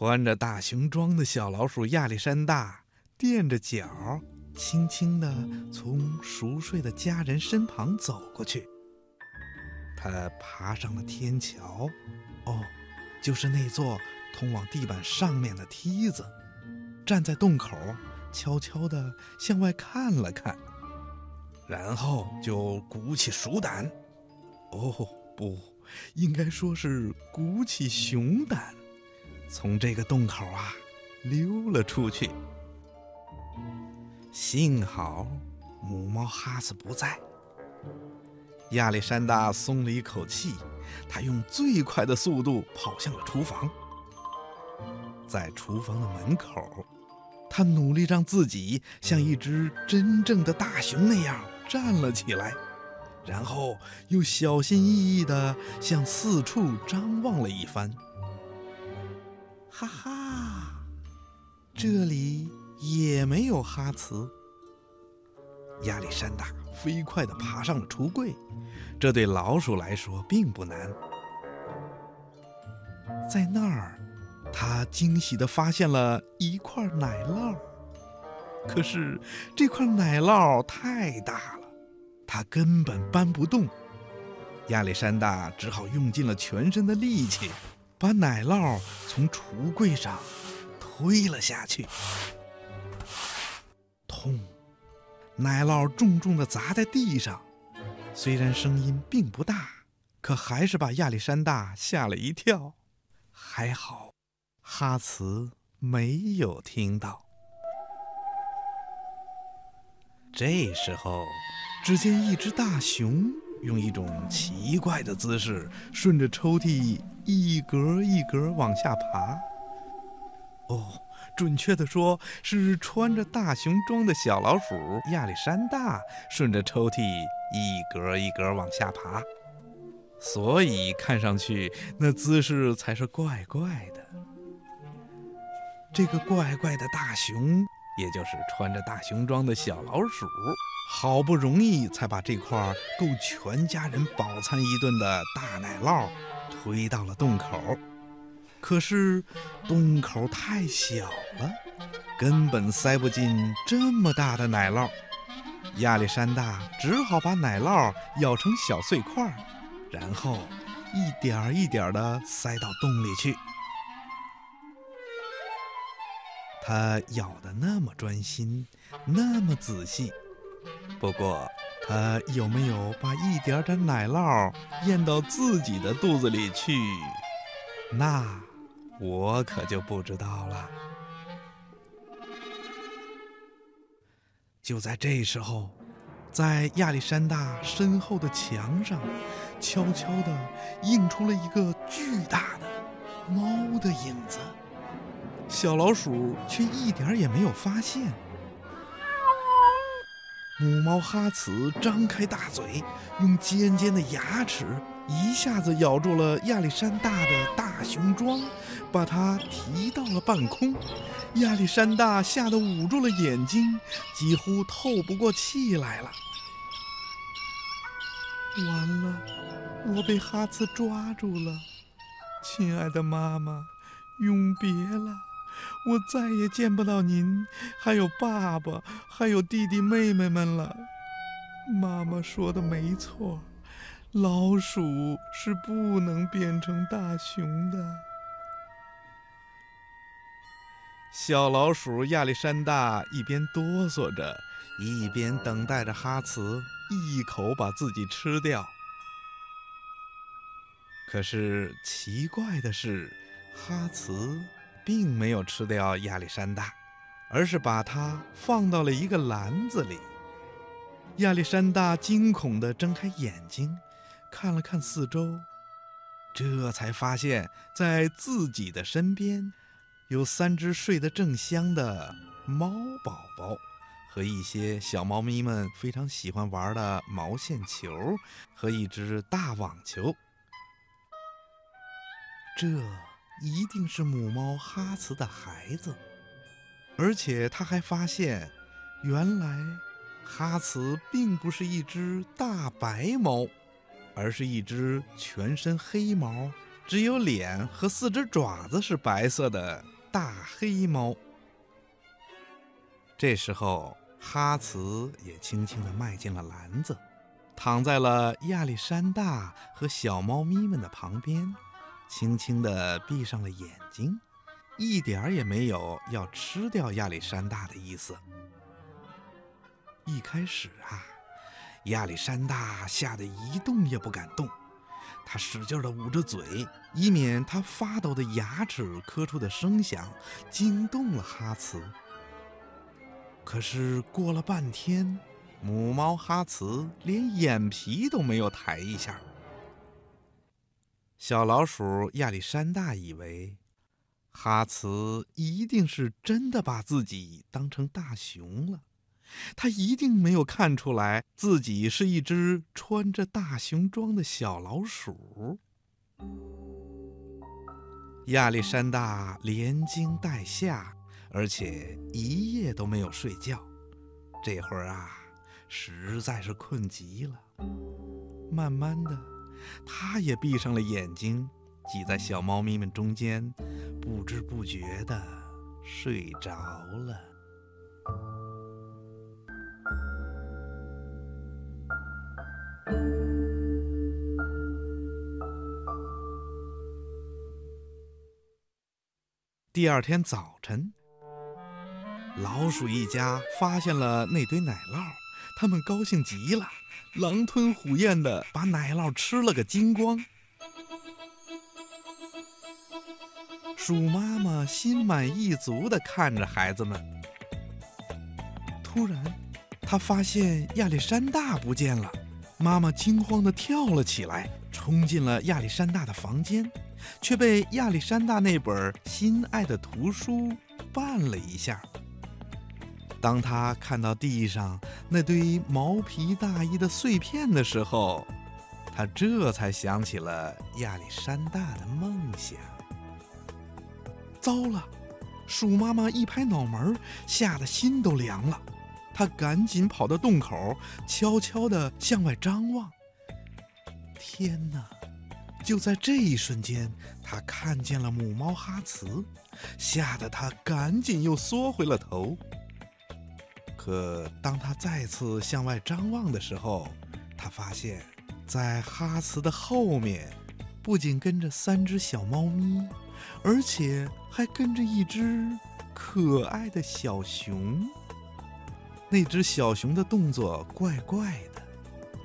穿着大熊装的小老鼠亚历山大垫着脚，轻轻地从熟睡的家人身旁走过去。他爬上了天桥，哦，就是那座通往地板上面的梯子。站在洞口，悄悄地向外看了看，然后就鼓起鼠胆。哦，不，应该说是鼓起熊胆。从这个洞口啊，溜了出去。幸好母猫哈斯不在，亚历山大松了一口气。他用最快的速度跑向了厨房，在厨房的门口，他努力让自己像一只真正的大熊那样站了起来，然后又小心翼翼地向四处张望了一番。哈哈，这里也没有哈茨。亚历山大飞快地爬上了橱柜，这对老鼠来说并不难。在那儿，他惊喜地发现了一块奶酪，可是这块奶酪太大了，他根本搬不动。亚历山大只好用尽了全身的力气。把奶酪从橱柜上推了下去，痛！奶酪重重的砸在地上，虽然声音并不大，可还是把亚历山大吓了一跳。还好，哈茨没有听到。这时候，只见一只大熊。用一种奇怪的姿势，顺着抽屉一格一格往下爬。哦，准确的说，是穿着大熊装的小老鼠亚历山大顺着抽屉一格一格往下爬，所以看上去那姿势才是怪怪的。这个怪怪的大熊，也就是穿着大熊装的小老鼠。好不容易才把这块够全家人饱餐一顿的大奶酪推到了洞口，可是洞口太小了，根本塞不进这么大的奶酪。亚历山大只好把奶酪咬成小碎块，然后一点儿一点儿地塞到洞里去。他咬得那么专心，那么仔细。不过，他有没有把一点点奶酪咽到自己的肚子里去？那我可就不知道了。就在这时候，在亚历山大身后的墙上，悄悄地映出了一个巨大的猫的影子，小老鼠却一点也没有发现。母猫哈茨张开大嘴，用尖尖的牙齿一下子咬住了亚历山大的大熊装，把它提到了半空。亚历山大吓得捂住了眼睛，几乎透不过气来了。完了，我被哈茨抓住了，亲爱的妈妈，永别了。我再也见不到您，还有爸爸，还有弟弟妹妹们了。妈妈说的没错，老鼠是不能变成大熊的。小老鼠亚历山大一边哆嗦着，一边等待着哈茨一口把自己吃掉。可是奇怪的是，哈茨。并没有吃掉亚历山大，而是把它放到了一个篮子里。亚历山大惊恐地睁开眼睛，看了看四周，这才发现，在自己的身边，有三只睡得正香的猫宝宝，和一些小猫咪们非常喜欢玩的毛线球，和一只大网球。这。一定是母猫哈茨的孩子，而且他还发现，原来哈茨并不是一只大白猫，而是一只全身黑毛、只有脸和四只爪子是白色的大黑猫。这时候，哈茨也轻轻地迈进了篮子，躺在了亚历山大和小猫咪们的旁边，轻轻地闭上了眼睛，一点儿也没有要吃掉亚历山大的意思。一开始啊，亚历山大吓得一动也不敢动。他使劲地捂着嘴，以免他发抖的牙齿磕出的声响惊动了哈茨。可是过了半天，母猫哈茨连眼皮都没有抬一下。小老鼠亚历山大以为，哈茨一定是真的把自己当成大熊了。他一定没有看出来自己是一只穿着大熊装的小老鼠。亚历山大连惊带吓，而且一夜都没有睡觉。这会儿啊，实在是困极了。慢慢的，他也闭上了眼睛，挤在小猫咪们中间，不知不觉的睡着了。第二天早晨，老鼠一家发现了那堆奶酪，他们高兴极了，狼吞虎咽地把奶酪吃了个精光。鼠妈妈心满意足地看着孩子们。突然，她发现亚历山大不见了，妈妈惊慌地跳了起来，冲进了亚历山大的房间。却被亚历山大那本心爱的图书绊了一下。当他看到地上那堆毛皮大衣的碎片的时候，他这才想起了亚历山大的梦想。糟了！鼠妈妈一拍脑门，吓得心都凉了。她赶紧跑到洞口，悄悄地向外张望。天哪！就在这一瞬间，他看见了母猫哈茨，吓得他赶紧又缩回了头。可当他再次向外张望的时候，他发现，在哈茨的后面，不仅跟着三只小猫咪，而且还跟着一只可爱的小熊。那只小熊的动作怪怪的，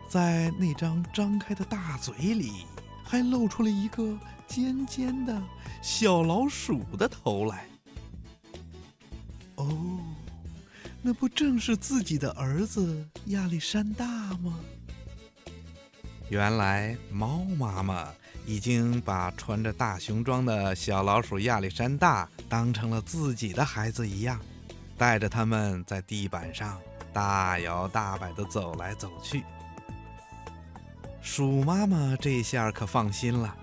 在那张张开的大嘴里。还露出了一个尖尖的小老鼠的头来。那不正是自己的儿子亚历山大吗？原来猫妈妈已经把穿着大熊装的小老鼠亚历山大当成了自己的孩子一样，带着他们在地板上大摇大摆地走来走去。鼠妈妈这下可放心了，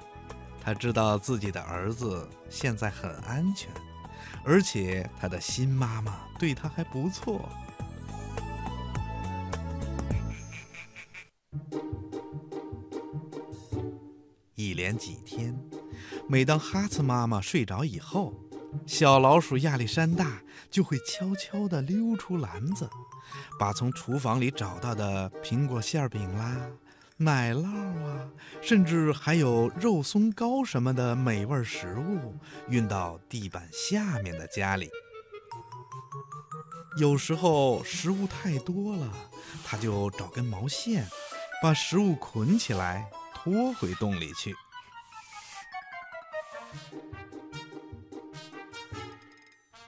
她知道自己的儿子现在很安全，而且他的新妈妈对他还不错。一连几天，每当哈茨妈妈睡着以后，小老鼠亚历山大就会悄悄地溜出篮子，把从厨房里找到的苹果馅饼啦。奶酪啊，甚至还有肉松糕什么的美味食物，运到地板下面的家里。有时候食物太多了，他就找根毛线，把食物捆起来，拖回洞里去。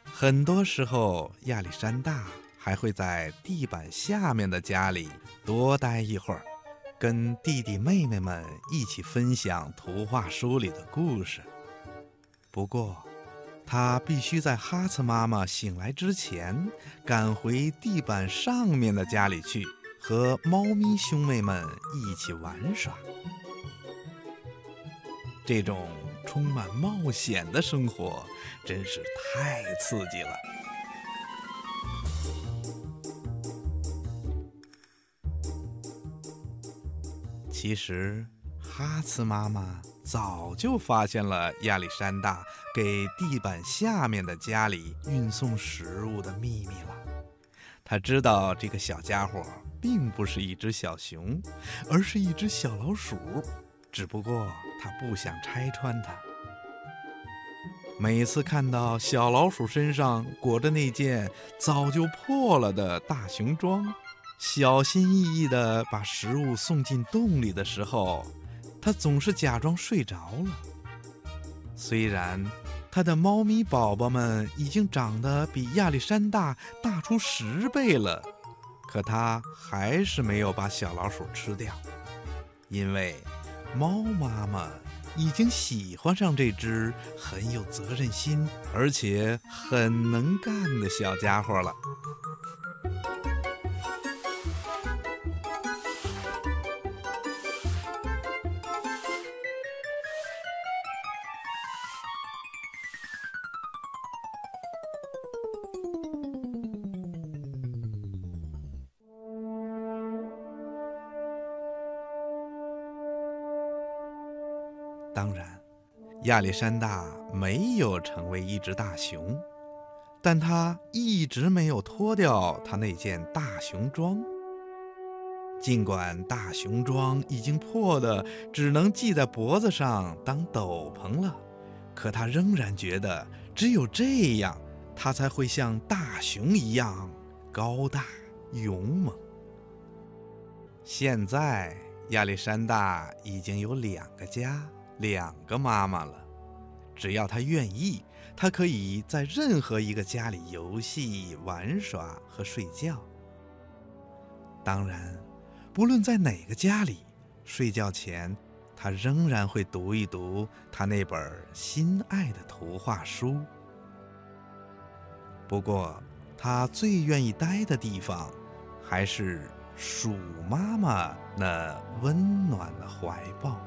很多时候，亚历山大还会在地板下面的家里多待一会儿。跟弟弟妹妹们一起分享图画书里的故事。不过，他必须在哈茨妈妈醒来之前赶回地板上面的家里去，和猫咪兄妹们一起玩耍。这种充满冒险的生活真是太刺激了。其实，哈茨妈妈早就发现了亚历山大给地板下面的家里运送食物的秘密了。他知道这个小家伙并不是一只小熊，而是一只小老鼠，只不过他不想拆穿它。每次看到小老鼠身上裹着那件早就破了的大熊装，小心翼翼地把食物送进洞里的时候，他总是假装睡着了。虽然他的猫咪宝宝们已经长得比亚历山大大出十倍了，可他还是没有把小老鼠吃掉，因为猫妈妈。已经喜欢上这只很有责任心，而且很能干的小家伙了。当然，亚历山大没有成为一只大熊，但他一直没有脱掉他那件大熊装。尽管大熊装已经破的只能系在脖子上当斗篷了，可他仍然觉得只有这样，他才会像大熊一样高大勇猛。现在，亚历山大已经有两个家。两个妈妈了，只要他愿意，他可以在任何一个家里游戏、玩耍和睡觉。当然，不论在哪个家里，睡觉前他仍然会读一读他那本心爱的图画书。不过，他最愿意待的地方，还是鼠妈妈那温暖的怀抱。